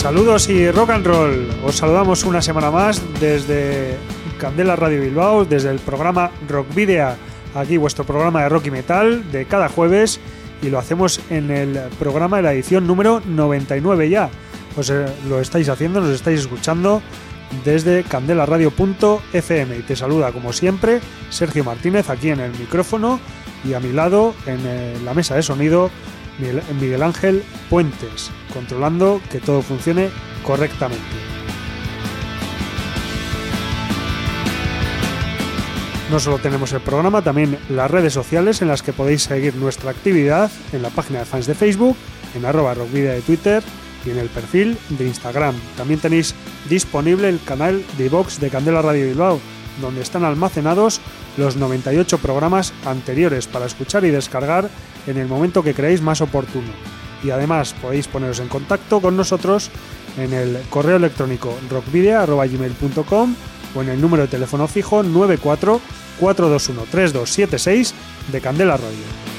Saludos y rock and roll. Os saludamos una semana más desde Candela Radio Bilbao, desde el programa Rock Video. Aquí vuestro programa de rock y metal de cada jueves y lo hacemos en el programa de la edición número 99 ya. Os eh, lo estáis haciendo, nos estáis escuchando desde candelaradio.fm y te saluda como siempre Sergio Martínez aquí en el micrófono y a mi lado en eh, la mesa de sonido Miguel Ángel Puentes, controlando que todo funcione correctamente. No solo tenemos el programa, también las redes sociales en las que podéis seguir nuestra actividad en la página de fans de Facebook, en arroba rockvidia de Twitter y en el perfil de Instagram. También tenéis disponible el canal de iVox de Candela Radio Bilbao, donde están almacenados los 98 programas anteriores para escuchar y descargar en el momento que creáis más oportuno. Y además podéis poneros en contacto con nosotros en el correo electrónico rockvidea.gmail.com o en el número de teléfono fijo 94 421 3276 de Candela Radio.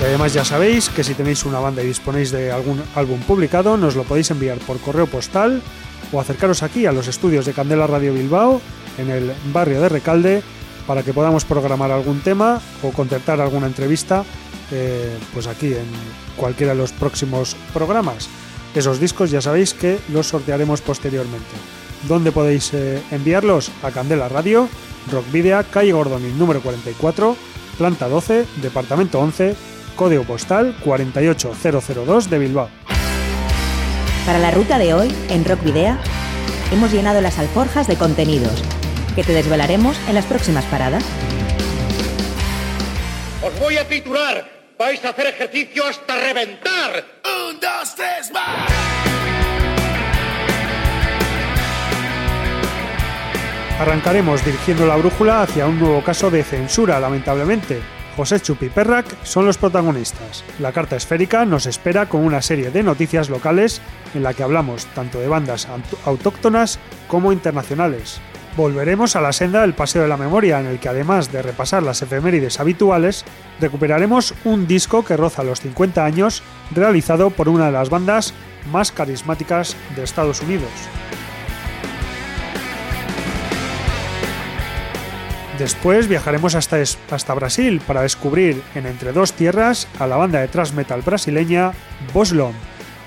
Y además ya sabéis que si tenéis una banda y disponéis de algún álbum publicado, nos lo podéis enviar por correo postal o acercaros aquí a los estudios de Candela Radio Bilbao, en el barrio de Recalde, para que podamos programar algún tema o contactar alguna entrevista eh, pues aquí en cualquiera de los próximos programas. Esos discos ya sabéis que los sortearemos posteriormente. ¿Dónde podéis eh, enviarlos? A Candela Radio, Rock Video, calle Gordoni número 44, planta 12, departamento 11, código postal 48002 de Bilbao. Para la ruta de hoy, en Rock Video, hemos llenado las alforjas de contenidos que te desvelaremos en las próximas paradas. Os voy a titular. Vais a hacer ejercicio hasta reventar. Un, dos, tres, más. Arrancaremos dirigiendo la brújula hacia un nuevo caso de censura, lamentablemente, José Chupi y Perrac son los protagonistas. La carta esférica nos espera con una serie de noticias locales en la que hablamos tanto de bandas autóctonas como internacionales. Volveremos a la senda del Paseo de la Memoria, en el que además de repasar las efemérides habituales, recuperaremos un disco que roza los 50 años, realizado por una de las bandas más carismáticas de Estados Unidos. Después viajaremos hasta, hasta Brasil para descubrir en Entre Dos Tierras a la banda de thrash metal brasileña Boslom,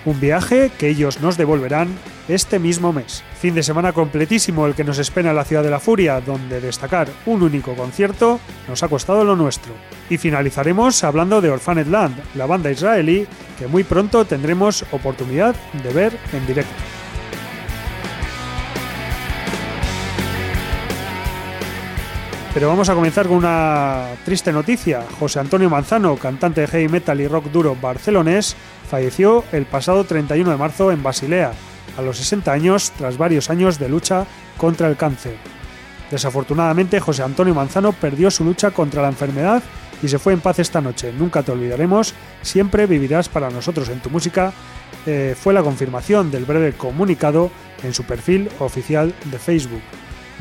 un viaje que ellos nos devolverán este mismo mes. Fin de semana completísimo el que nos espera en la Ciudad de la Furia, donde destacar un único concierto nos ha costado lo nuestro. Y finalizaremos hablando de Orphaned Land, la banda israelí que muy pronto tendremos oportunidad de ver en directo. Pero vamos a comenzar con una triste noticia. José Antonio Manzano, cantante de heavy metal y rock duro barcelonés, falleció el pasado 31 de marzo en Basilea, a los 60 años tras varios años de lucha contra el cáncer. Desafortunadamente, José Antonio Manzano perdió su lucha contra la enfermedad y se fue en paz esta noche. Nunca te olvidaremos, siempre vivirás para nosotros en tu música. Eh, fue la confirmación del breve comunicado en su perfil oficial de Facebook.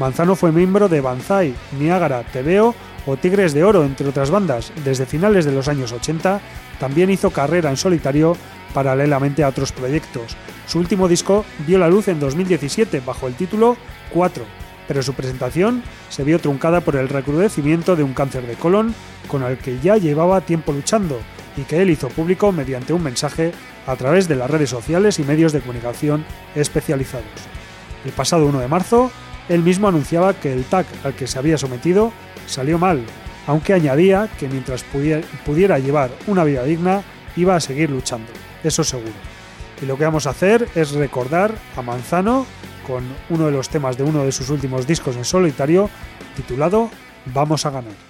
Manzano fue miembro de Banzai, Niágara, Tebeo o Tigres de Oro, entre otras bandas. Desde finales de los años 80 también hizo carrera en solitario paralelamente a otros proyectos. Su último disco vio la luz en 2017 bajo el título 4, pero su presentación se vio truncada por el recrudecimiento de un cáncer de colon con el que ya llevaba tiempo luchando y que él hizo público mediante un mensaje a través de las redes sociales y medios de comunicación especializados. El pasado 1 de marzo, él mismo anunciaba que el TAC al que se había sometido salió mal, aunque añadía que mientras pudiera llevar una vida digna, iba a seguir luchando, eso seguro. Y lo que vamos a hacer es recordar a Manzano con uno de los temas de uno de sus últimos discos en solitario, titulado Vamos a ganar.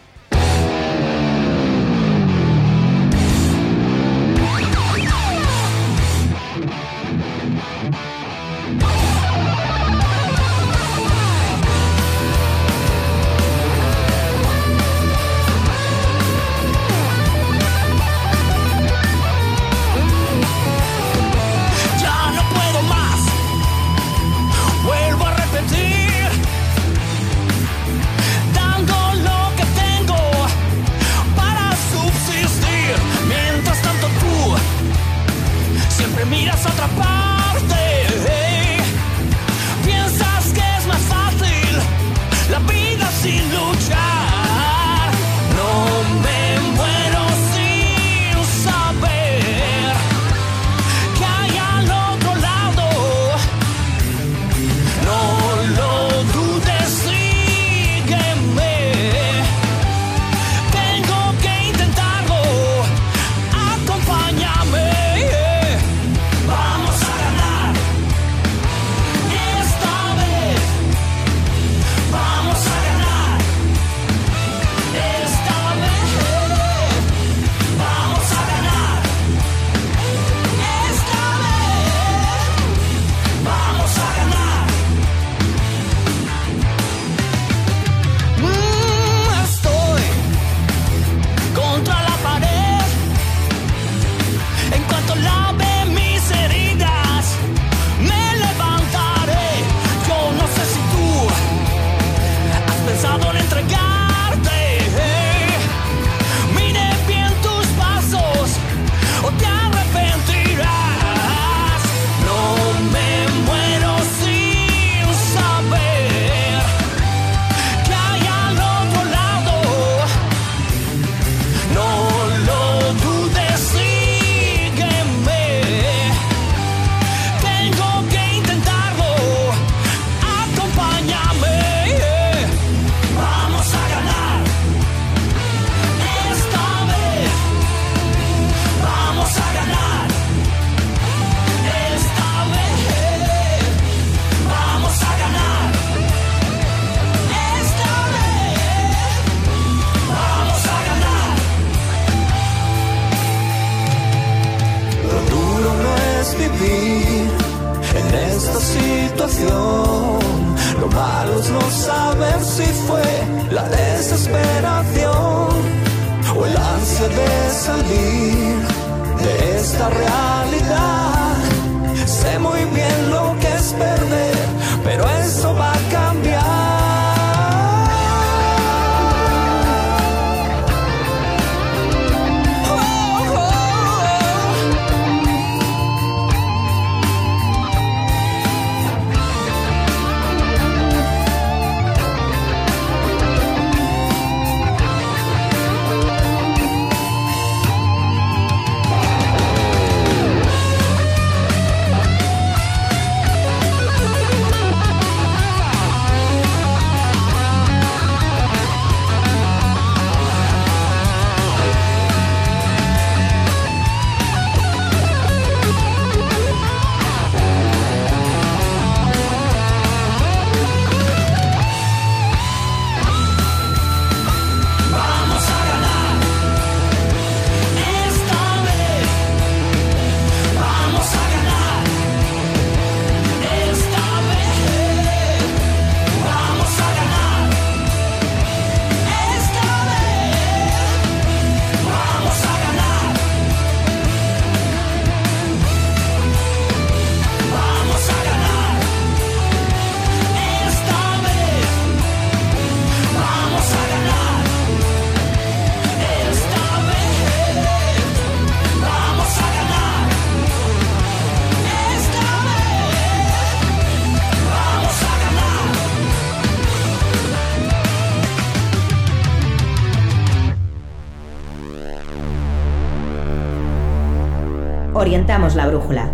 Orientamos la brújula,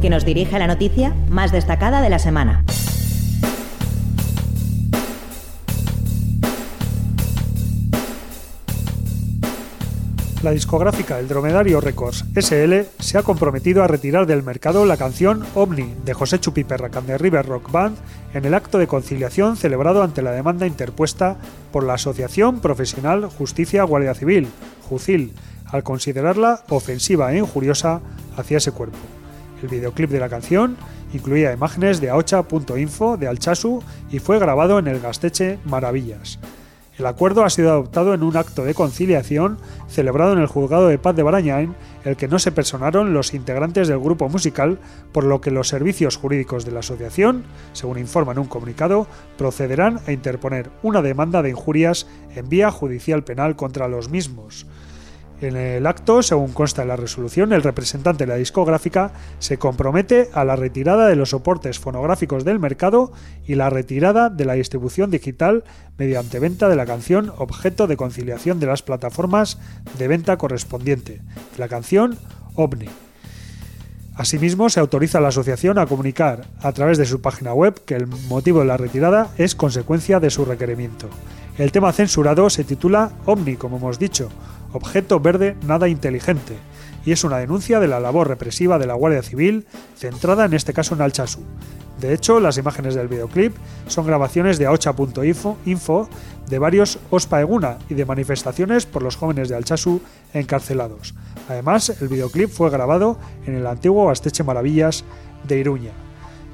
que nos dirige a la noticia más destacada de la semana. La discográfica El Dromedario Records SL se ha comprometido a retirar del mercado la canción Omni de José Chupiperra and the River Rock Band en el acto de conciliación celebrado ante la demanda interpuesta por la Asociación Profesional Justicia Guardia Civil, JUCIL, al considerarla ofensiva e injuriosa hacia ese cuerpo. El videoclip de la canción incluía imágenes de aocha.info de Alchasu y fue grabado en el Gasteche Maravillas. El acuerdo ha sido adoptado en un acto de conciliación celebrado en el juzgado de paz de Barañáin, el que no se personaron los integrantes del grupo musical, por lo que los servicios jurídicos de la asociación, según informa en un comunicado, procederán a interponer una demanda de injurias en vía judicial penal contra los mismos. En el acto, según consta en la resolución, el representante de la discográfica se compromete a la retirada de los soportes fonográficos del mercado y la retirada de la distribución digital mediante venta de la canción objeto de conciliación de las plataformas de venta correspondiente, la canción OVNI. Asimismo, se autoriza a la asociación a comunicar a través de su página web que el motivo de la retirada es consecuencia de su requerimiento. El tema censurado se titula OVNI, como hemos dicho, objeto verde nada inteligente, y es una denuncia de la labor represiva de la Guardia Civil, centrada en este caso en Alchazu. De hecho, las imágenes del videoclip son grabaciones de aocha.info info de varios Ospa Eguna y de manifestaciones por los jóvenes de Alchazu encarcelados. Además, el videoclip fue grabado en el antiguo Asteche Maravillas de Iruña.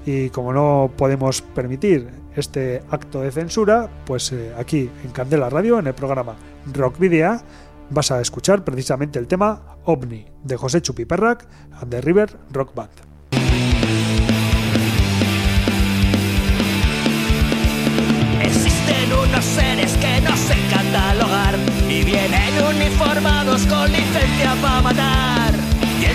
Y como no podemos permitir este acto de censura, pues eh, aquí en Candela Radio, en el programa Rock Video, vas a escuchar precisamente el tema OVNI de José Chupiperrac and the River Rock Band. Existen unos seres que no sé catalogar y vienen uniformados con licencia para matar.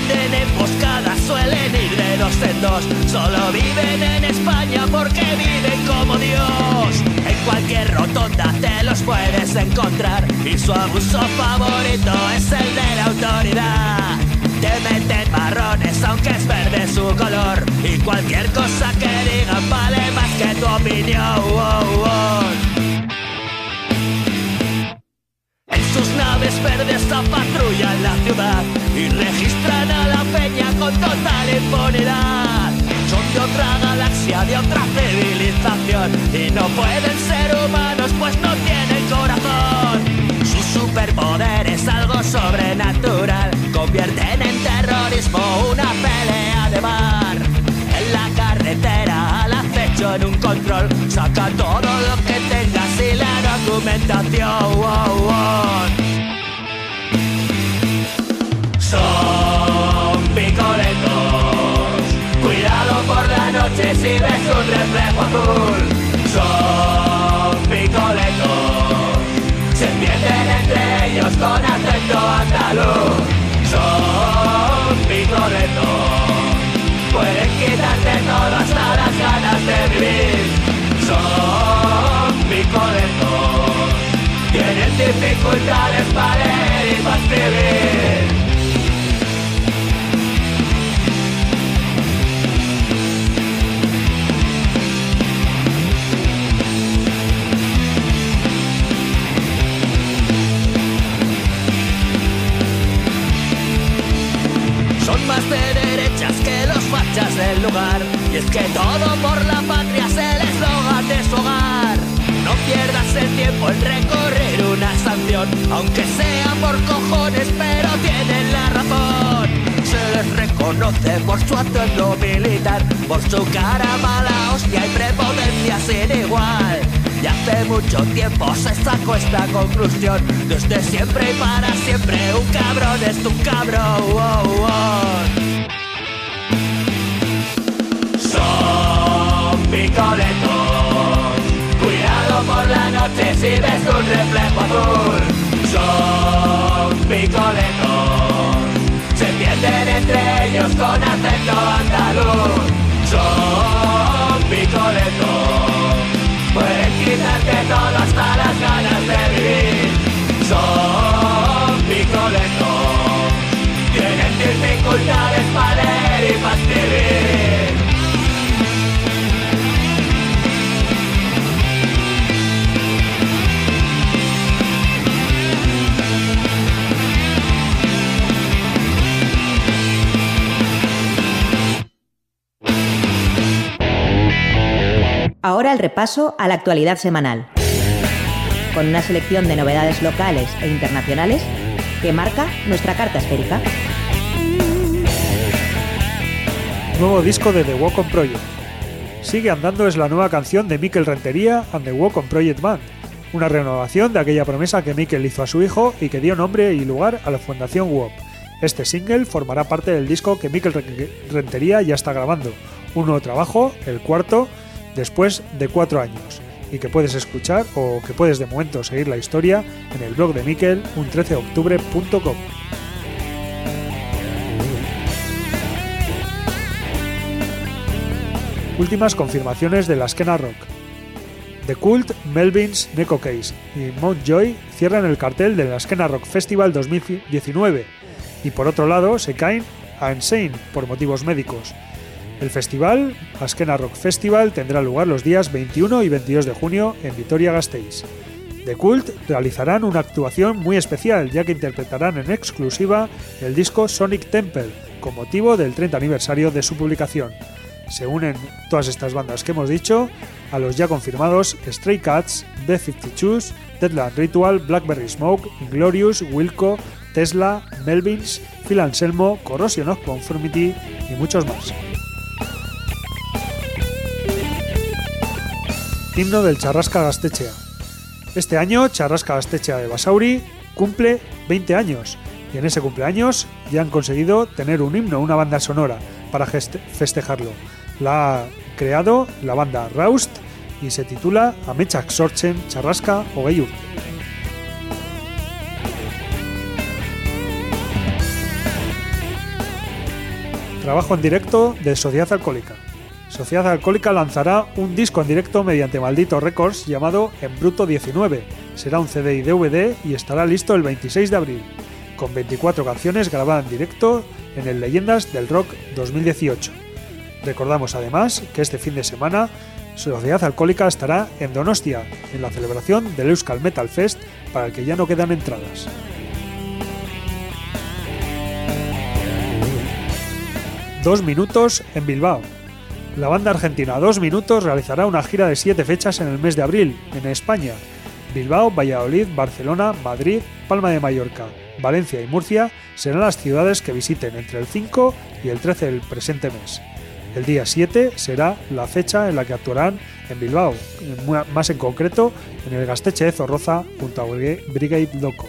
Tienden emboscadas, suelen ir de dos en. Solo viven en España porque viven como Dios cualquier rotonda te los puedes encontrar y su abuso favorito es el de la autoridad. Te meten marrones aunque es verde su color y cualquier cosa que digan vale más que tu opinión. Verdes patrullan la ciudad y registran a la peña con total impunidad de otra galaxia, de otra civilización y no pueden ser humanos pues no tienen corazón. Su superpoder es algo sobrenatural, convierten en terrorismo una pelea de mar. En la carretera al acecho en un control, saca todo lo que tengas y la documentación. Ves un reflejo azul Son picoletos Se entienden entre ellos con acento andaluz Son picoletos Pueden quitarte todo hasta las ganas de vivir Son picoletos Tienen dificultades para leer y para escribir derechas que los fachas del lugar. Y es que todo por la patria es el eslogan de su hogar. No pierdas el tiempo en recorrer una sanción, aunque sea por cojones, pero tienen la razón. Se les reconoce por su atuendo militar, por su cara mala hostia y prepotencia sin igual. Y hace mucho tiempo se sacó esta conclusión. Desde siempre y para siempre un cabrón es un cabrón. Son picoletos. Cuidado por la noche si ves un reflejo azul. Son picoletos. Se entienden entre ellos con acento andaluz. Son picoletos Pueden quitarte todo hasta las ganas de vivir. Son picoletos, tienen dificultades para leer y para. El repaso a la actualidad semanal, con una selección de novedades locales e internacionales que marca nuestra carta esférica. Nuevo disco de The Walk on Project. Sigue andando es la nueva canción de Mikel Rentería and The Walk on Project Band, una renovación de aquella promesa que Mikel hizo a su hijo y que dio nombre y lugar a la Fundación WOP. Este single formará parte del disco que Mikel Rentería ya está grabando, un nuevo trabajo, el cuarto, después de cuatro años, y que puedes escuchar o que puedes de momento seguir la historia en el blog de Mikel, un 13 de octubre.com. Últimas confirmaciones de la esquena rock. The Cult, Melvins, Neko Case y Mountjoy cierran el cartel de la Esquena Rock Festival 2019 y por otro lado se caen a Insane por motivos médicos. El festival, Askena Rock Festival, tendrá lugar los días 21 y 22 de junio en Vitoria-Gasteiz. The Cult realizarán una actuación muy especial ya que interpretarán en exclusiva el disco Sonic Temple con motivo del 30 aniversario de su publicación. Se unen todas estas bandas que hemos dicho a los ya confirmados Stray Cats, B-52s, Deadland Ritual, Blackberry Smoke, Inglorious, Wilco, Tesla, Melvins, Phil Anselmo, Corrosion of Conformity y muchos más. Himno del Charrasca Gastechea. Este año, Charrasca Gastechea de Basauri cumple 20 años y en ese cumpleaños ya han conseguido tener un himno, una banda sonora para festejarlo. La ha creado la banda Raust y se titula Amechak Sorchen Charrasca o Trabajo en directo de Sociedad Alcohólica. Sociedad Alcohólica lanzará un disco en directo mediante Maldito Records llamado En Bruto 19. Será un CD y DVD y estará listo el 26 de abril, con 24 canciones grabadas en directo en el Leyendas del Rock 2018. Recordamos además que este fin de semana Sociedad Alcohólica estará en Donostia, en la celebración del Euskal Metal Fest, para el que ya no quedan entradas. Dos minutos en Bilbao. La banda argentina Dos Minutos realizará una gira de siete fechas en el mes de abril, en España. Bilbao, Valladolid, Barcelona, Madrid, Palma de Mallorca, Valencia y Murcia serán las ciudades que visiten entre el 5 y el 13 del presente mes. El día 7 será la fecha en la que actuarán en Bilbao, más en concreto en el Gasteche de Zorroza junto a Brigade Loco.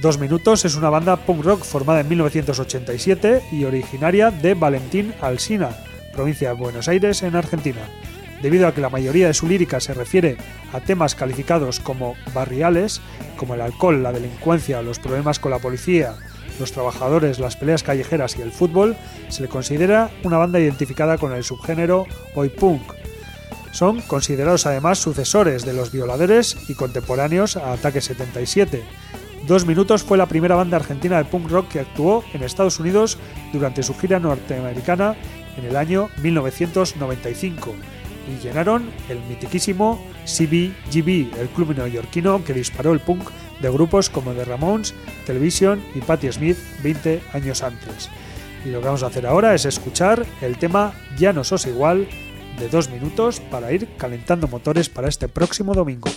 Dos Minutos es una banda punk rock formada en 1987 y originaria de Valentín Alsina, provincia de Buenos Aires, en Argentina. Debido a que la mayoría de su lírica se refiere a temas calificados como barriales, como el alcohol, la delincuencia, los problemas con la policía, los trabajadores, las peleas callejeras y el fútbol, se le considera una banda identificada con el subgénero oi punk. Son considerados además sucesores de los violadores y contemporáneos a Ataque 77. Dos Minutos fue la primera banda argentina de punk rock que actuó en Estados Unidos durante su gira norteamericana en el año 1995 y llenaron el mitiquísimo CBGB, el club neoyorquino que disparó el punk de grupos como The Ramones, Television y Patti Smith 20 años antes. Y lo que vamos a hacer ahora es escuchar el tema Ya no sos igual de dos minutos para ir calentando motores para este próximo domingo.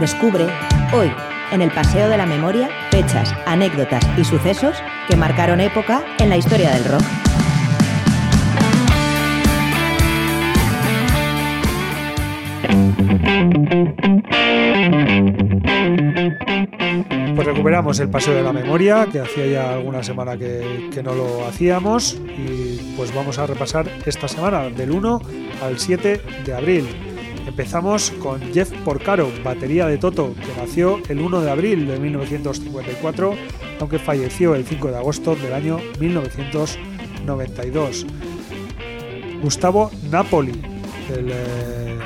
Descubre, hoy, en el Paseo de la Memoria, fechas, anécdotas y sucesos que marcaron época en la historia del rock. Pues recuperamos el paseo de la memoria, que hacía ya alguna semana que, no lo hacíamos, y pues vamos a repasar esta semana, del 1 al 7 de abril. Empezamos con Jeff Porcaro, batería de Toto, que nació el 1 de abril de 1954, aunque falleció el 5 de agosto del año 1992. Gustavo Napoli, el eh,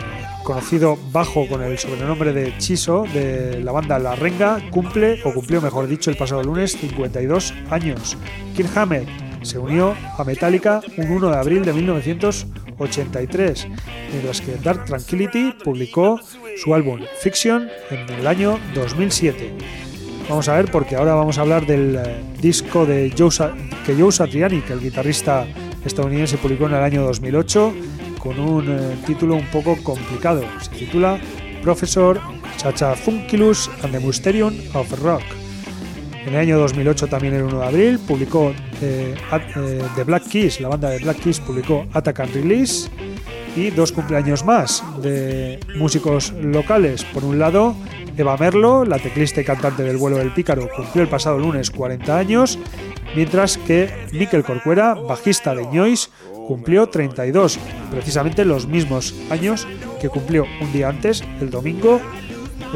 conocido bajo con el sobrenombre de Chiso de la banda La Renga, cumple, o cumplió mejor dicho, el pasado lunes 52 años. Kirk Hammett se unió a Metallica un 1 de abril de 1983, mientras que Dark Tranquility publicó su álbum Fiction en el año 2007. Vamos a ver porque ahora vamos a hablar del eh, disco de Joe que Joe Satriani, que el guitarrista estadounidense publicó en el año 2008 con un eh, título un poco complicado. Se titula Professor Chachafunkilus and the Mysterium of Rock. En el año 2008, también el 1 de abril, publicó eh, eh, The Black Keys, la banda de Black Keys publicó Attack and Release y dos cumpleaños más de músicos locales. Por un lado, Eva Merlo, la teclista y cantante del vuelo del pícaro, cumplió el pasado lunes 40 años, mientras que Mikel Corcuera, bajista de Ñois, cumplió 32, precisamente los mismos años que cumplió un día antes, el domingo,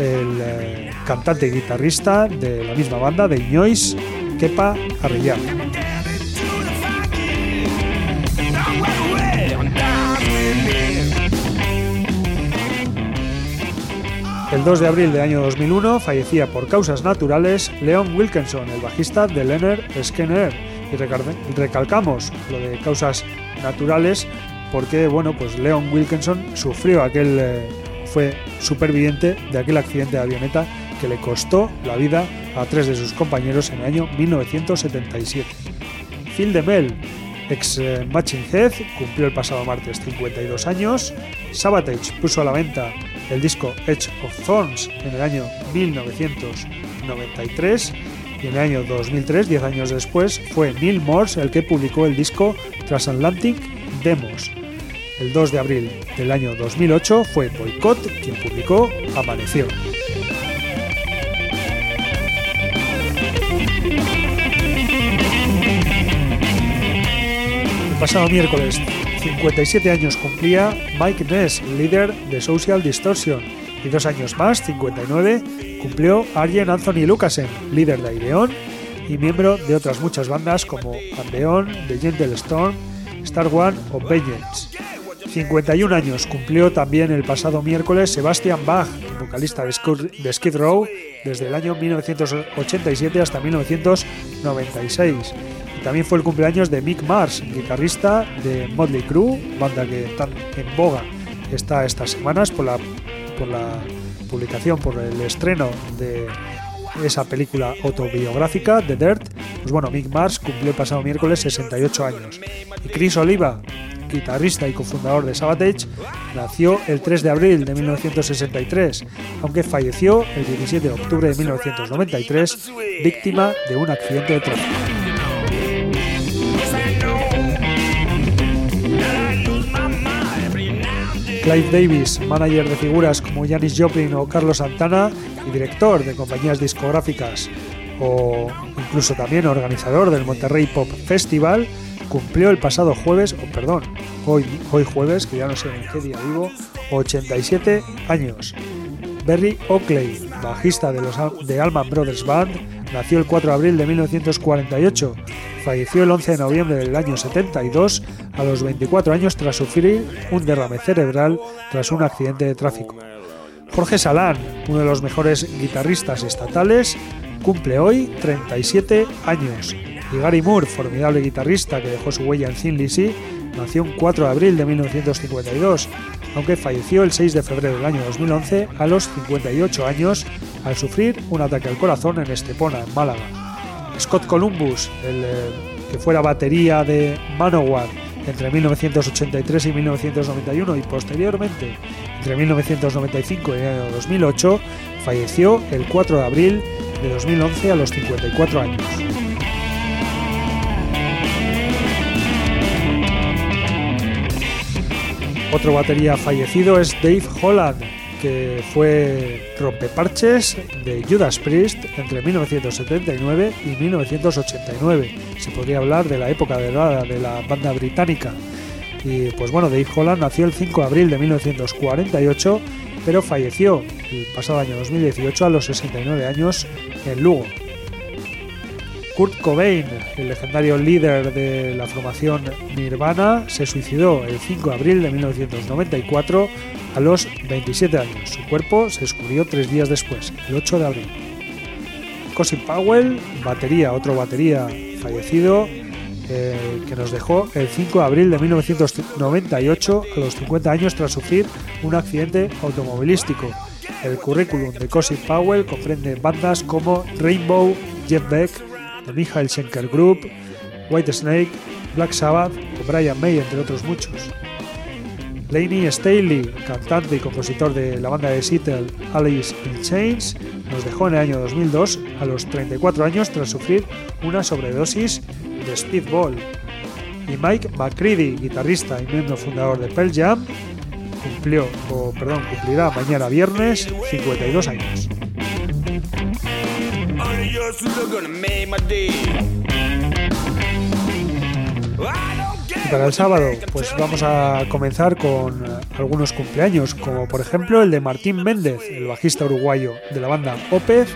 el eh, cantante y guitarrista de la misma banda, de Ñois, Kepa Arrellán. El 2 de abril del año 2001 fallecía por causas naturales Leon Wilkinson, el bajista de Leonard Skinner. Y recalcamos lo de causas naturales porque bueno pues Leon Wilkinson sufrió aquel eh, fue superviviente de aquel accidente de avioneta que le costó la vida a tres de sus compañeros en el año 1977. Phil DeMel, ex eh, Matching Head, cumplió el pasado martes 52 años. Sabatage puso a la venta el disco Edge of Thorns en el año 1993 y en el año 2003, 10 años después, fue Neil Morse el que publicó el disco Transatlantic Demos. El 2 de abril del año 2008 fue Boycott quien publicó Amaneció. El pasado miércoles, 57 años cumplía Mike Ness, líder de Social Distortion, y dos años más, 59, cumplió Arjen Anthony Lucasen, líder de Aireon y miembro de otras muchas bandas como Andeon, The Gentle Storm, Star One o Vengeance. 51 años cumplió también el pasado miércoles Sebastian Bach, vocalista de Skid Row desde el año 1987 hasta 1996. Y también fue el cumpleaños de Mick Mars, guitarrista de Motley Crue, banda que tan en boga está estas semanas por la, por la publicación, por el estreno de esa película autobiográfica, The Dirt, pues bueno, Mick Mars cumplió el pasado miércoles 68 años. Y Chris Oliva, guitarrista y cofundador de Sabatage, nació el 3 de abril de 1963, aunque falleció el 17 de octubre de 1993, víctima de un accidente de tráfico. Clive Davis, manager de figuras como Janis Joplin o Carlos Santana y director de compañías discográficas o incluso también organizador del Monterrey Pop Festival, cumplió el pasado jueves, o perdón, hoy, hoy jueves, que ya no sé en qué día vivo, 87 años. Berry Oakley, bajista de, los, de Allman Brothers Band, nació el 4 de abril de 1948. Falleció el 11 de noviembre del año 72 a los 24 años tras sufrir un derrame cerebral tras un accidente de tráfico. Jorge Salán, uno de los mejores guitarristas estatales, cumple hoy 37 años. Y Gary Moore, formidable guitarrista que dejó su huella en Thin Lizzy, nació un 4 de abril de 1952, aunque falleció el 6 de febrero del año 2011 a los 58 años al sufrir un ataque al corazón en Estepona, en Málaga. Scott Columbus, el eh, que fuera batería de Manowar entre 1983 y 1991 y posteriormente entre 1995 y el año 2008, falleció el 4 de abril de 2011 a los 54 años. Otro batería fallecido es Dave Holland, que fue rompeparches de Judas Priest entre 1979 y 1989. Se podría hablar de la época de la, de la banda británica. Y pues bueno, Dave Holland nació el 5 de abril de 1948, pero falleció el pasado año 2018 a los 69 años en Lugo. Kurt Cobain, el legendario líder de la formación Nirvana, se suicidó el 5 de abril de 1994 a los 27 años. Su cuerpo se descubrió tres días después, el 8 de abril. Cosin Powell, batería, otro batería fallecido, eh, que nos dejó el 5 de abril de 1998 a los 50 años tras sufrir un accidente automovilístico. El currículum de Cosin Powell comprende bandas como Rainbow, Jeff Beck, Michael Schenker Group, White Snake, Black Sabbath o Brian May, entre otros muchos. Laney Staley, cantante y compositor de la banda de Seattle Alice in Chains, nos dejó en el año 2002 a los 34 años tras sufrir una sobredosis de Speedball. Y Mike McCready, guitarrista y miembro fundador de Pearl Jam, cumplió, o perdón, cumplirá mañana viernes 52 años. Para el sábado, pues vamos a comenzar con algunos cumpleaños, como por ejemplo el de Martín Méndez, el bajista uruguayo de la banda Opez,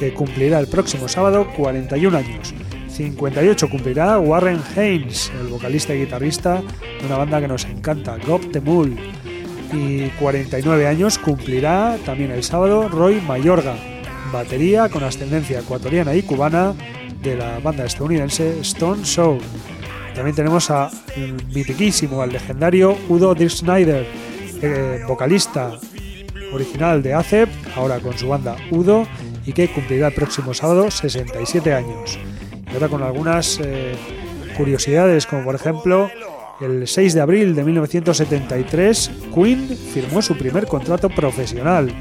que cumplirá el próximo sábado 41 años. 58 cumplirá Warren Haynes, el vocalista y guitarrista de una banda que nos encanta, Gob the Mule. Y 49 años cumplirá también el sábado Roy Mayorga, batería con ascendencia ecuatoriana y cubana de la banda estadounidense Stone Soul. También tenemos a mitiquísimo, al legendario Udo Dirk Snyder, eh, vocalista original de ACEP, ahora con su banda Udo, y que cumplirá el próximo sábado 67 años. Y ahora con algunas eh, curiosidades, como por ejemplo, el 6 de abril de 1973, Queen firmó su primer contrato profesional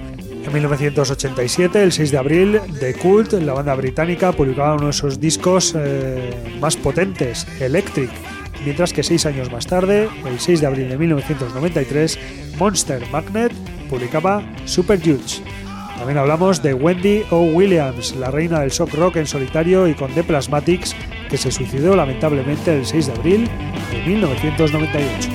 en 1987, el 6 de abril, The Cult, la banda británica, publicaba uno de sus discos eh, más potentes, Electric, mientras que seis años más tarde, el 6 de abril de 1993, Monster Magnet publicaba Super Huge. También hablamos de Wendy O. Williams, la reina del shock rock en solitario y con The Plasmatics, que se suicidó lamentablemente el 6 de abril de 1998.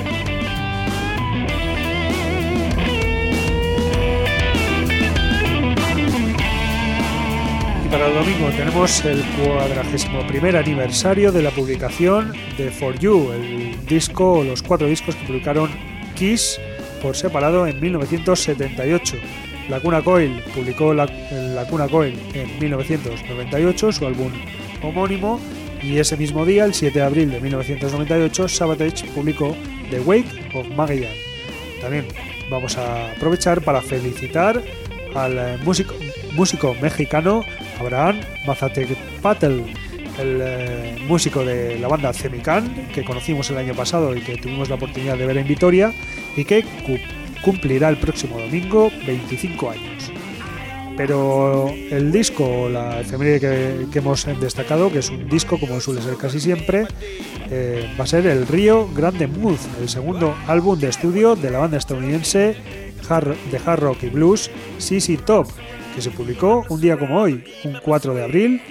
Para el domingo tenemos el 41 aniversario de la publicación de For You, el disco o los cuatro discos que publicaron Kiss por separado en 1978. La Cuna Coil publicó la, la Cuna Coil en 1998, su álbum homónimo, y ese mismo día, el 7 de abril de 1998, Sabatage publicó The Wake of Magellan. También vamos a aprovechar para felicitar al músico, músico mexicano Abraham Patel, el eh, músico de la banda Cemican, que conocimos el año pasado y que tuvimos la oportunidad de ver en Vitoria, y que cumplirá el próximo domingo 25 años. Pero el disco, la efeméride que, hemos destacado, que es un disco como suele ser casi siempre, eh, va a ser el Río Grande Mood, el segundo álbum de estudio de la banda estadounidense de hard rock y blues CC Top, que se publicó un día como hoy, un 4 de abril,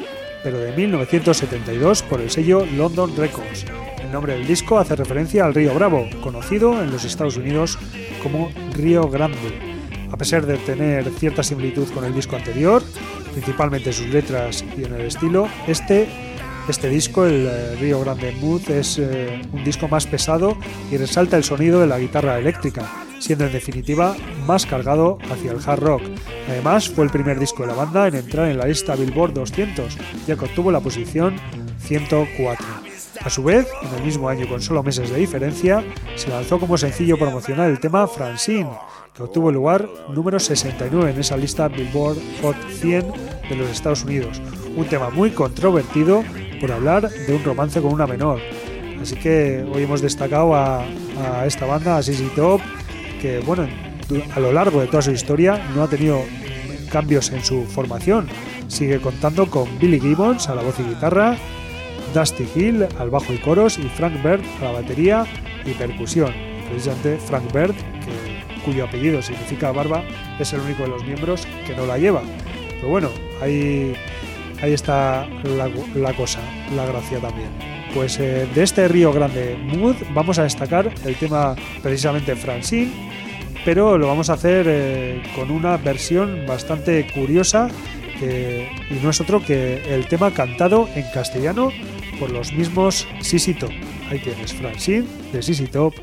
pero de 1972 por el sello London Records. El nombre del disco hace referencia al río Bravo, conocido en los Estados Unidos como Río Grande. A pesar de tener cierta similitud con el disco anterior, principalmente en sus letras y en el estilo, este, este disco, el eh, Río Grande Mood, es eh, un disco más pesado y resalta el sonido de la guitarra eléctrica, siendo en definitiva más cargado hacia el hard rock. Además, fue el primer disco de la banda en entrar en la lista Billboard 200, ya que obtuvo la posición 104. A su vez, en el mismo año con solo meses de diferencia, se lanzó como sencillo promocional el tema Francine, que obtuvo el lugar número 69 en esa lista Billboard Hot 100 de los Estados Unidos. Un tema muy controvertido por hablar de un romance con una menor. Así que hoy hemos destacado a, esta banda, a Sissy Top, que bueno, a lo largo de toda su historia no ha tenido cambios en su formación. Sigue contando con Billy Gibbons a la voz y guitarra, Dusty Hill al bajo y coros y Frank Bird a la batería y percusión. Precisamente Frank Bird, cuyo apellido significa barba, es el único de los miembros que no la lleva. Pero bueno, ahí, ahí está la, cosa, la gracia también. Pues eh, de este Río Grande Mood vamos a destacar el tema precisamente Francine, pero lo vamos a hacer eh, con una versión bastante curiosa y no es otro que el tema cantado en castellano por los mismos Sissy Top. Ahí tienes Francine de Sissy Top,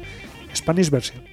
Spanish version.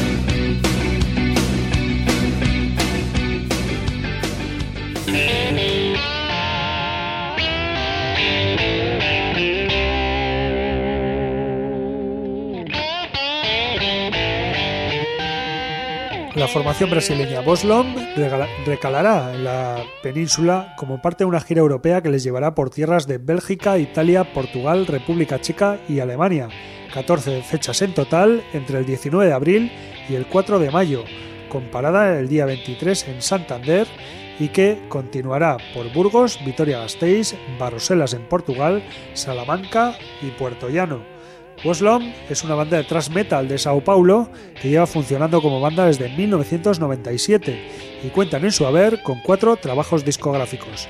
La formación brasileña Boslom recalará en la península como parte de una gira europea que les llevará por tierras de Bélgica, Italia, Portugal, República Checa y Alemania. 14 fechas en total entre el 19 de abril y el 4 de mayo, comparada el día 23 en Santander y que continuará por Burgos, Vitoria-Gasteiz, Barroselas en Portugal, Salamanca y Puerto Llano. Woslom es una banda de thrash metal de Sao Paulo que lleva funcionando como banda desde 1997 y cuentan en su haber con cuatro trabajos discográficos.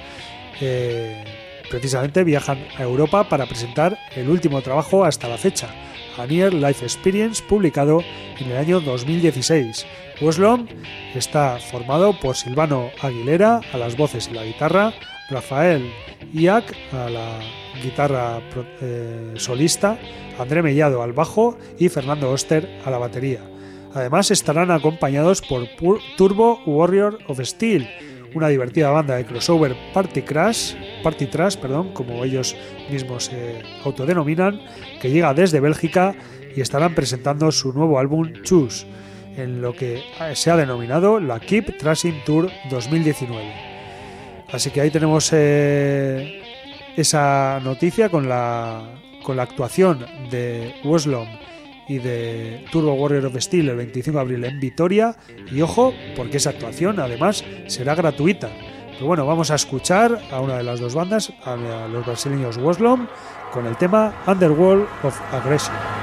Eh, Precisamente viajan a Europa para presentar el último trabajo hasta la fecha, A Near Life Experience, publicado en el año 2016. Weslom está formado por Silvano Aguilera a las voces y la guitarra, Rafael Iac a la guitarra eh, solista, André Mellado al bajo y Fernando Oster a la batería. Además estarán acompañados por Turbo Warrior of Steel, una divertida banda de crossover Party Crash, Party Trash, perdón, como ellos mismos se autodenominan, que llega desde Bélgica y estarán presentando su nuevo álbum Choose, en lo que se ha denominado la Keep Trashing Tour 2019. Así que ahí tenemos eh, esa noticia con la, con la actuación de Weslom y de Turbo Warrior of Steel el 25 de abril en Vitoria. Y ojo, porque esa actuación además será gratuita. Pero bueno, vamos a escuchar a una de las dos bandas, a los brasileños Woslom, con el tema Underworld of Aggression.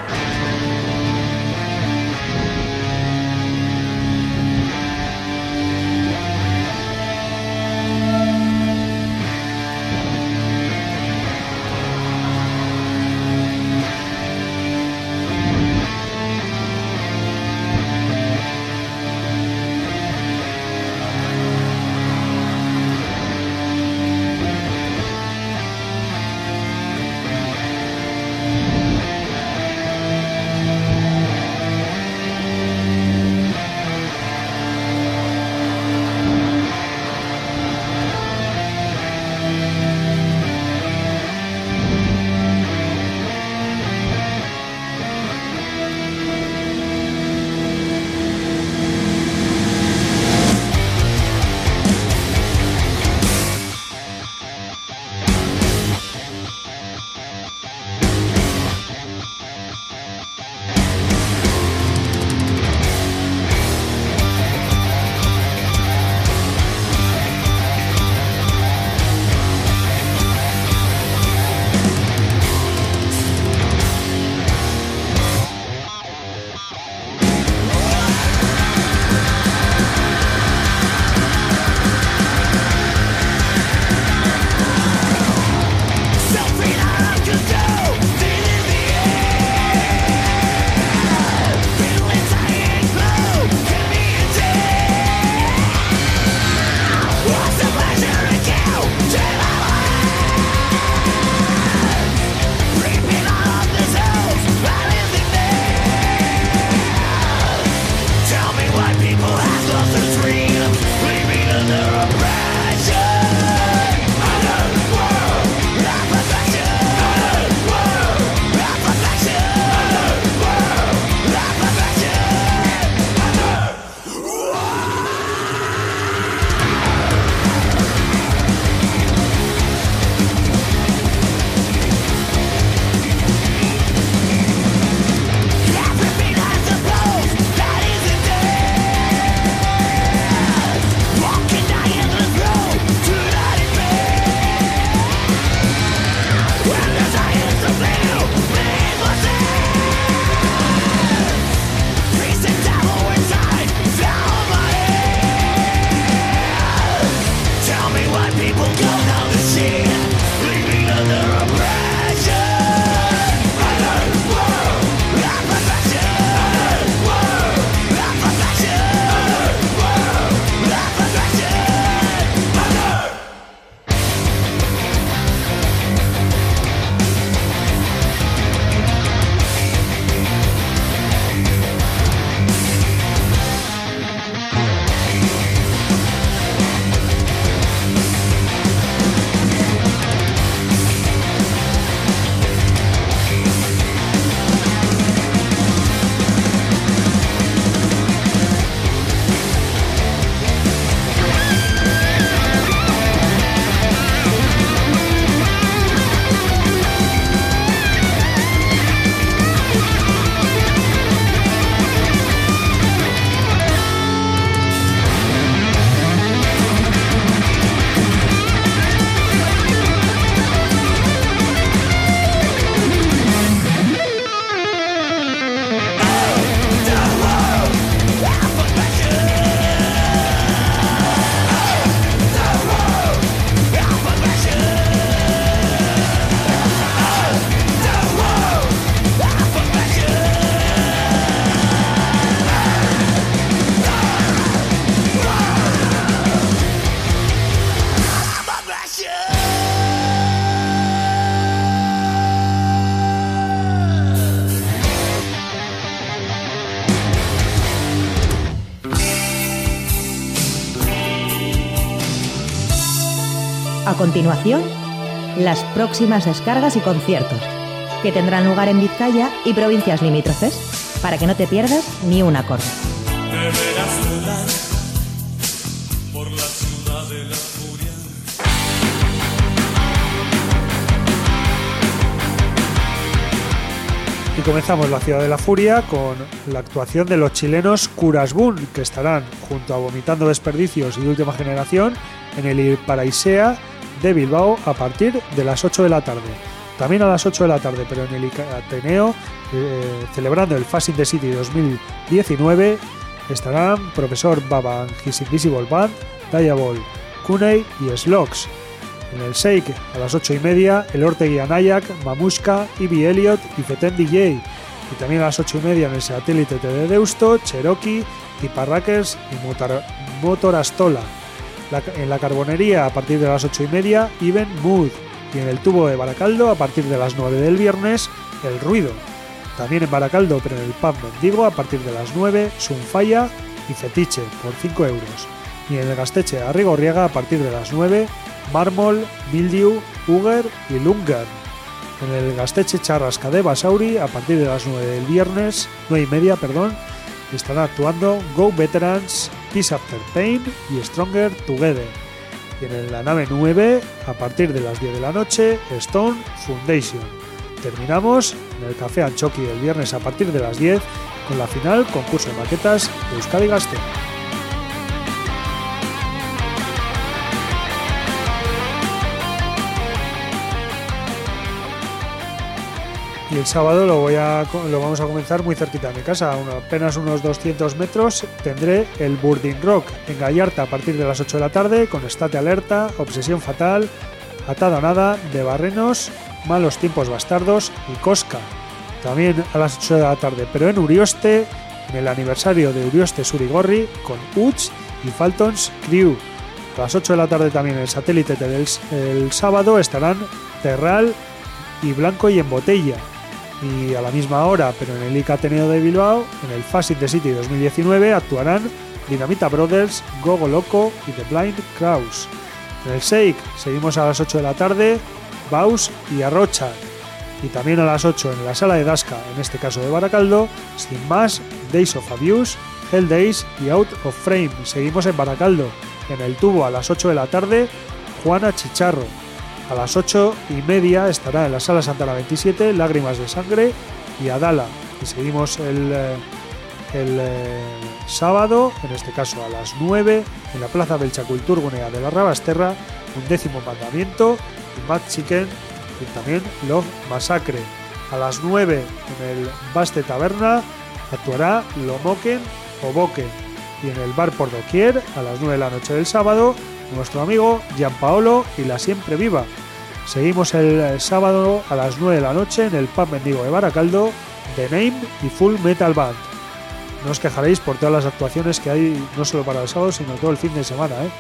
Continuación, las próximas descargas y conciertos, que tendrán lugar en Vizcaya y provincias limítrofes, para que no te pierdas ni un acorde. Y comenzamos la Ciudad de la Furia con la actuación de los chilenos Curasbun, que estarán junto a Vomitando Desperdicios y Última Generación en el Paraisea de Bilbao a partir de las 8 de la tarde. También a las 8 de la tarde, pero en el Ateneo, eh, celebrando el Fast in the City 2019, estarán Profesor Baba His Invisible Band, Diabol, Kunei y Slogs. En el Shake, a las 8 y media, el Ortegui Anayak, Mamushka, Ivy Elliot y Feten DJ. Y también a las 8 y media en el satélite de Deusto, Cherokee, Tiparrackers y Motorastola. En la carbonería, a partir de las 8 y media, Even Mood. Y en el tubo de Baracaldo, a partir de las 9 del viernes, El Ruido. También en Baracaldo, pero en el pub Mendigo, a partir de las 9, Sunfaya y Fetiche, por 5 euros. Y en el Gasteche Arrigorriaga, a partir de las 9, Mármol, Mildiu, Uger y Lungan. En el Gasteche Charrasca de Basauri, a partir de las 9 del viernes, 9 y media, perdón, estarán actuando Go Veterans, Peace After Pain y Stronger Together. Y en la nave 9, a partir de las 10 de la noche, Stone Foundation. Terminamos en el Café Anchoqui el viernes a partir de las 10 con la final concurso de maquetas de Euskadi Gaste. El sábado lo, vamos a comenzar muy cerquita de mi casa, apenas unos 200 metros. Tendré el Burding Rock en Gallarta a partir de las 8 de la tarde con Estate Alerta, Obsesión Fatal, Atada Nada, De Barrenos, Malos Tiempos Bastardos y Cosca. También a las 8 de la tarde, pero en Urioste, en el aniversario de Urioste Surigorri con Uch y Faltons Crew. A las 8 de la tarde también el satélite del el sábado estarán Terral y Blanco y en Botella y a la misma hora, pero en el ICA Ateneo de Bilbao, en el Fast the City 2019 actuarán Dinamita Brothers, Gogo Loco y The Blind Kraus. En el Shake seguimos a las 8 de la tarde, Baus y Arrocha. Y también a las 8 en la sala de Dasca, en este caso de Baracaldo, sin más, Days of Abuse, Hell Days y Out of Frame. Seguimos en Baracaldo. En el tubo a las 8 de la tarde, Juana Chicharro. A las 8 y media estará en la Sala Santana 27 Lágrimas de Sangre y Adala. Y seguimos el, eh, el eh, sábado, en este caso a las 9, en la Plaza Belchaculturgunea de la Rabasterra, un décimo mandamiento y Mad Chicken y también Love Masacre. A las 9 en el Baste Taberna actuará Lomoken o Boken. Y en el bar por doquier, a las 9 de la noche del sábado, nuestro amigo Gianpaolo y la siempre viva. Seguimos el, sábado a las 9 de la noche en el Pub Mendigo de Baracaldo, The Name y Full Metal Band. No os quejaréis por todas las actuaciones que hay, no solo para el sábado, sino todo el fin de semana. ¿eh?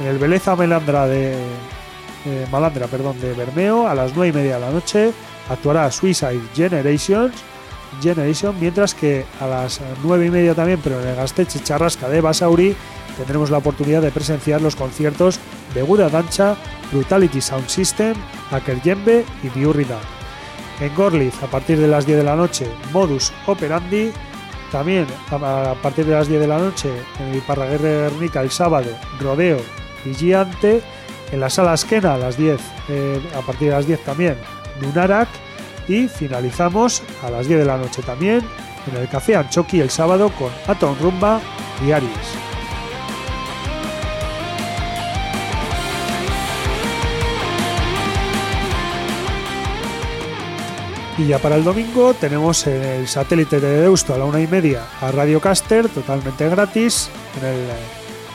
En el Beleza Melandra de eh, Malandra, perdón, de Bermeo, a las 9 y media de la noche actuará Suicide Generations, Generation, mientras que a las 9 y media también, pero en el Gasteche Charrasca de Basauri, tendremos la oportunidad de presenciar los conciertos de Buda Dancha, Brutality Sound System, Yembe y Diurrida. En Gorlitz, a partir de las 10 de la noche, Modus Operandi. También a partir de las 10 de la noche, en el Parraguerre Guernica el sábado, Rodeo y Giante. En la sala Esquena a las 10, eh, a partir de las 10 también, Nunarak. Y finalizamos a las 10 de la noche también en el Café Anchoqui el sábado con Atom Rumba y Aries. Y ya para el domingo tenemos en el satélite de Deusto a la una y media a Radio Caster, totalmente gratis, en el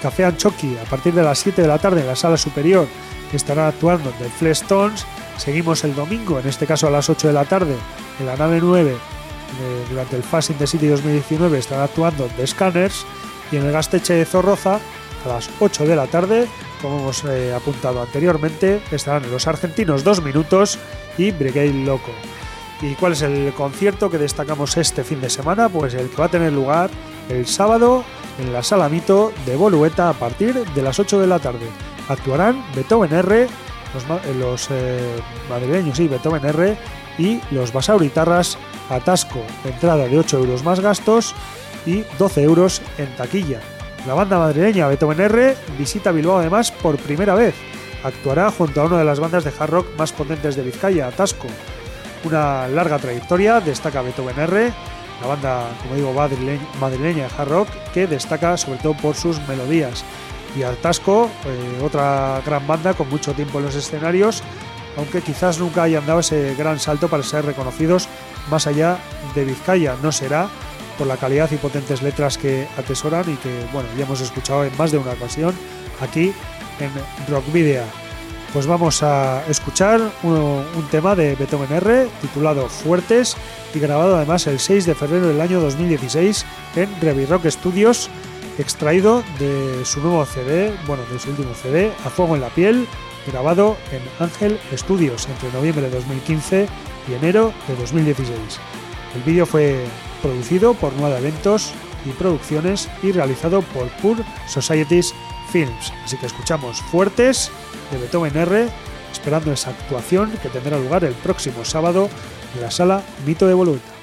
Café Anchoqui a partir de las 7 de la tarde en la sala superior, que estará actuando The Fleshtones. Seguimos el domingo, en este caso a las 8 de la tarde, en la nave 9, durante el Fast in the City 2019, estarán actuando The Scanners. Y en el Gasteche de Zorroza, a las 8 de la tarde, como hemos eh, apuntado anteriormente, estarán los argentinos dos minutos y Brigade Loco. ¿Y cuál es el concierto que destacamos este fin de semana? Pues el que va a tener lugar el sábado en la Sala Mito de Bolueta a partir de las 8 de la tarde. Actuarán Beethoven R, los, eh, madrileños, sí, Beethoven R y los Basauritarras Atasco, entrada de 8 euros más gastos y 12 euros en taquilla. La banda madrileña Beethoven R visita Bilbao además por primera vez. Actuará junto a una de las bandas de hard rock más potentes de Vizcaya, Atasco. Una larga trayectoria, destaca Beethoven R, la banda, como digo, madrileña de hard rock, que destaca sobre todo por sus melodías. Y Atasco, eh, otra gran banda con mucho tiempo en los escenarios, aunque quizás nunca hayan dado ese gran salto para ser reconocidos más allá de Vizcaya. No será por la calidad y potentes letras que atesoran y que bueno ya hemos escuchado en más de una ocasión aquí en Rock Video. Pues vamos a escuchar un, tema de Beethoven R titulado Fuertes y grabado además el 6 de febrero del año 2016 en Revi Rock Studios, extraído de su nuevo CD, bueno, de su último CD, A Fuego en la Piel, grabado en Ángel Studios entre noviembre de 2015 y enero de 2016. El vídeo fue producido por Nueva Eventos y Producciones y realizado por Pure Societies Films. Así que escuchamos Fuertes de Beethoven R, esperando esa actuación que tendrá lugar el próximo sábado en la sala Mito de Voluta.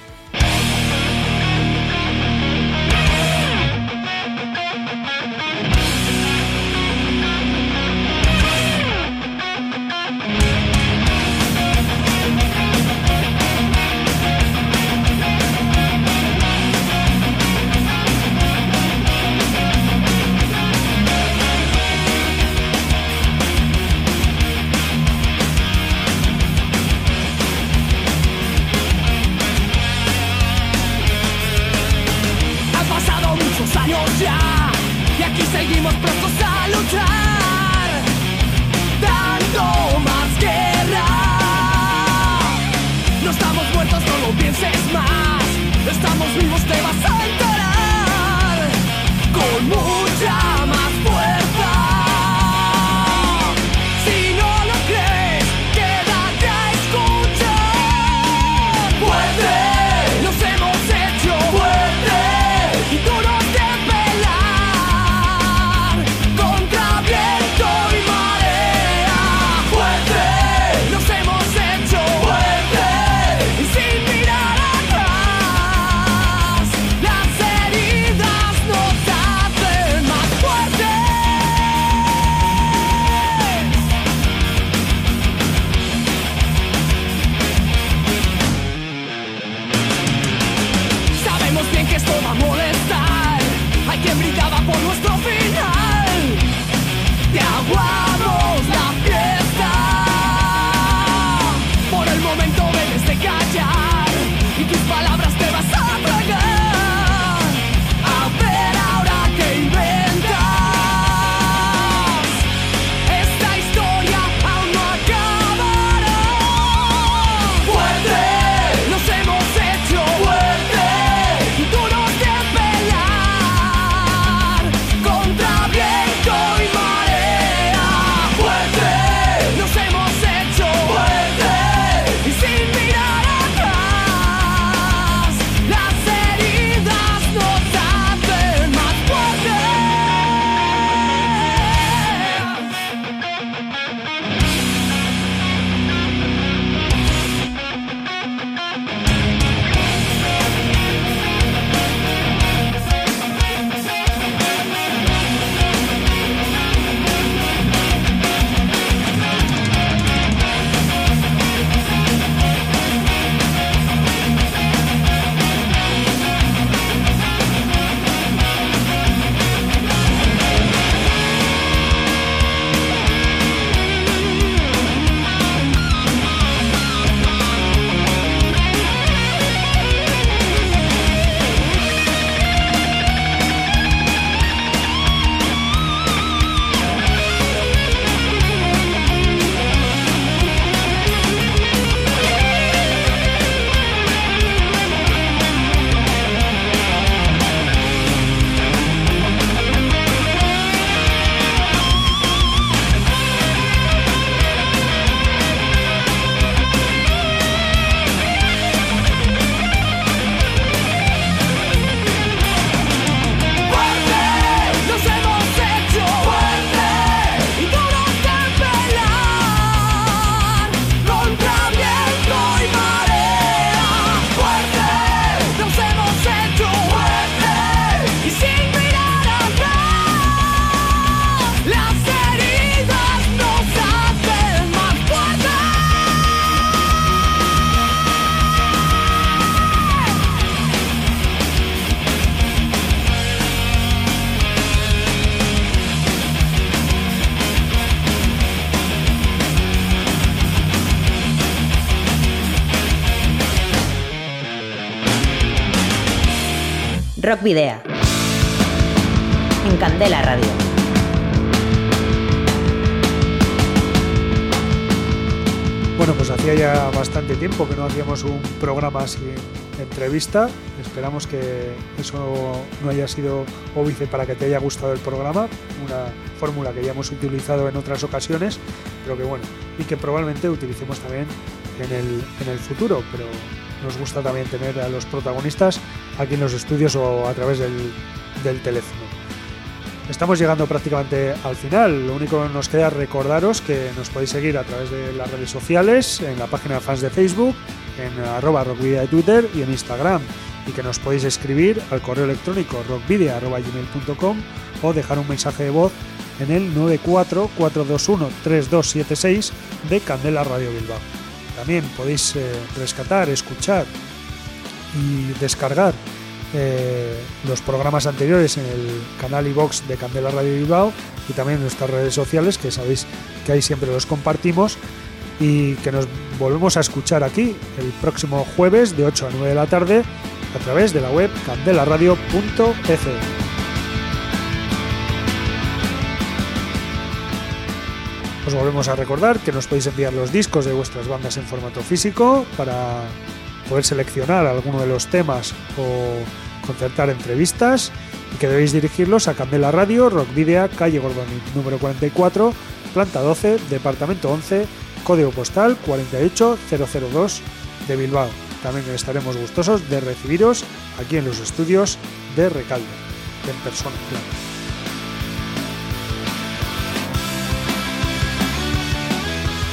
Rock Video. En Candela Radio. Bueno, pues hacía ya bastante tiempo que no hacíamos un programa sin entrevista. Esperamos que eso no haya sido óbice para que te haya gustado el programa, una fórmula que ya hemos utilizado en otras ocasiones, pero que bueno, y que probablemente utilicemos también en el, en el futuro, pero nos gusta también tener a los protagonistas aquí en los estudios o a través del, del teléfono. Estamos llegando prácticamente al final. Lo único que nos queda es recordaros que nos podéis seguir a través de las redes sociales, en la página de fans de Facebook, en arroba rockvidia de Twitter y en Instagram. Y que nos podéis escribir al correo electrónico rockvidia.gmail.com o dejar un mensaje de voz en el 944213276 de Candela Radio Bilbao. También podéis eh, rescatar, escuchar y descargar eh, los programas anteriores en el canal iBox de Candela Radio Bilbao y también en nuestras redes sociales, que sabéis que ahí siempre los compartimos y que nos volvemos a escuchar aquí el próximo jueves de 8 a 9 de la tarde a través de la web candelaradio.fm. Os volvemos a recordar que nos podéis enviar los discos de vuestras bandas en formato físico para poder seleccionar alguno de los temas o concertar entrevistas y que debéis dirigirlos a Candela Radio, Rock Video, calle Gordoni, número 44, planta 12, departamento 11, código postal 48002 de Bilbao. También estaremos gustosos de recibiros aquí en los estudios de Recalde, en persona, claro.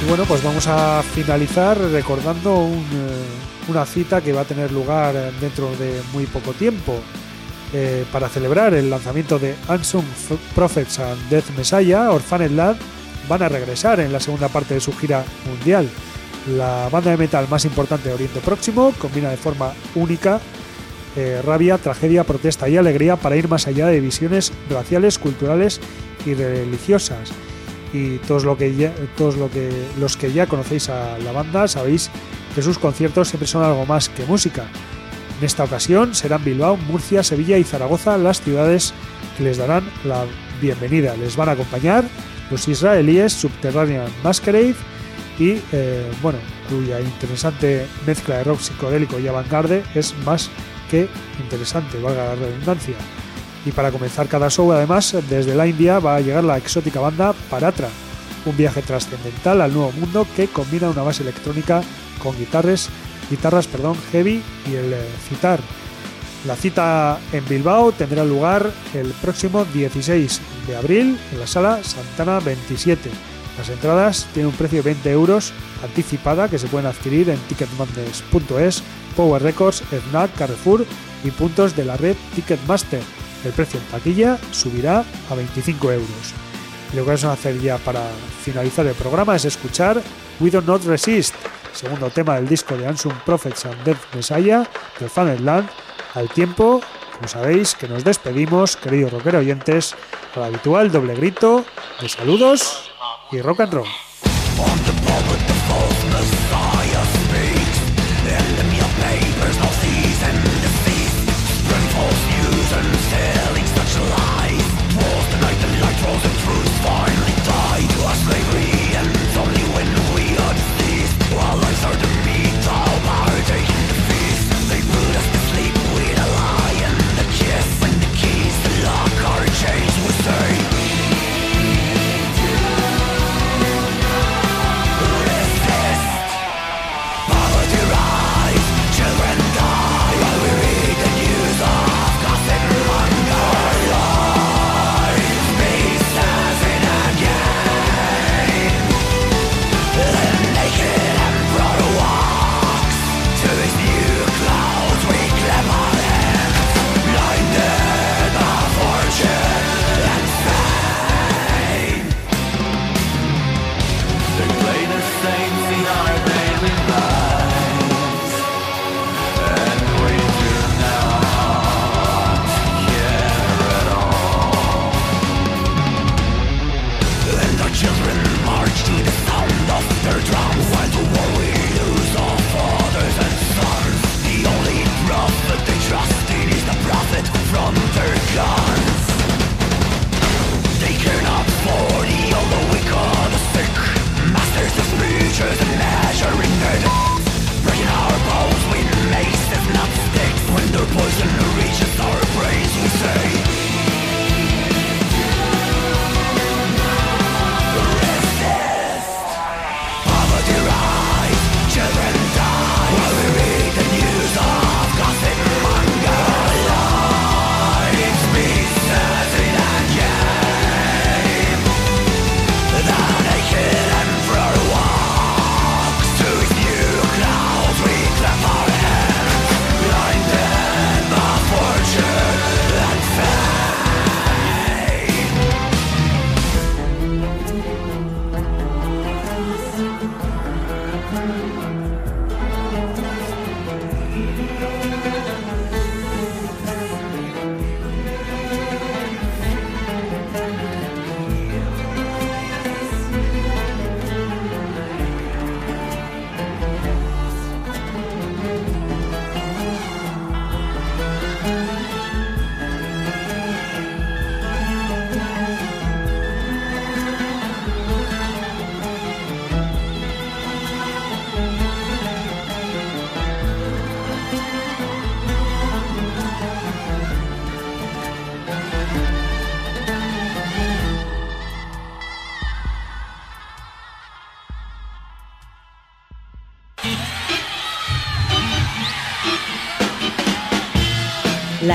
Y bueno, pues vamos a finalizar recordando eh, una cita que va a tener lugar dentro de muy poco tiempo. Eh, para celebrar el lanzamiento de Unsung Prophets and Death Messiah, Orphaned Lad van a regresar en la segunda parte de su gira mundial. La banda de metal más importante de Oriente Próximo combina de forma única eh, rabia, tragedia, protesta y alegría para ir más allá de visiones raciales, culturales y religiosas y todos lo que todos lo que los que ya conocéis a la banda sabéis que sus conciertos siempre son algo más que música. En esta ocasión serán Bilbao, Murcia, Sevilla y Zaragoza las ciudades que les darán la bienvenida. Les van a acompañar los israelíes Subterranean Masquerade y eh, bueno, cuya interesante mezcla de rock psicodélico y avant-garde es más que interesante, valga la redundancia. Y para comenzar cada show, además, desde la India va a llegar la exótica banda Paratra, un viaje trascendental al nuevo mundo que combina una base electrónica con guitarras, guitarras perdón, heavy y el citar. Eh, la cita en Bilbao tendrá lugar el próximo 16 de abril en la sala Santana 27. Las entradas tienen un precio de 20 euros anticipada que se pueden adquirir en ticketmasters.es, Power Records, FNAC, Carrefour y puntos de la red Ticketmaster el precio en taquilla subirá a 25 euros. Y lo que vamos a hacer ya para finalizar el programa es escuchar We Do Not Resist, segundo tema del disco de Ansum Prophets and Death Messiah de Fanland, al tiempo, como sabéis, que nos despedimos, queridos rockero oyentes, al habitual doble grito de saludos y rock and roll.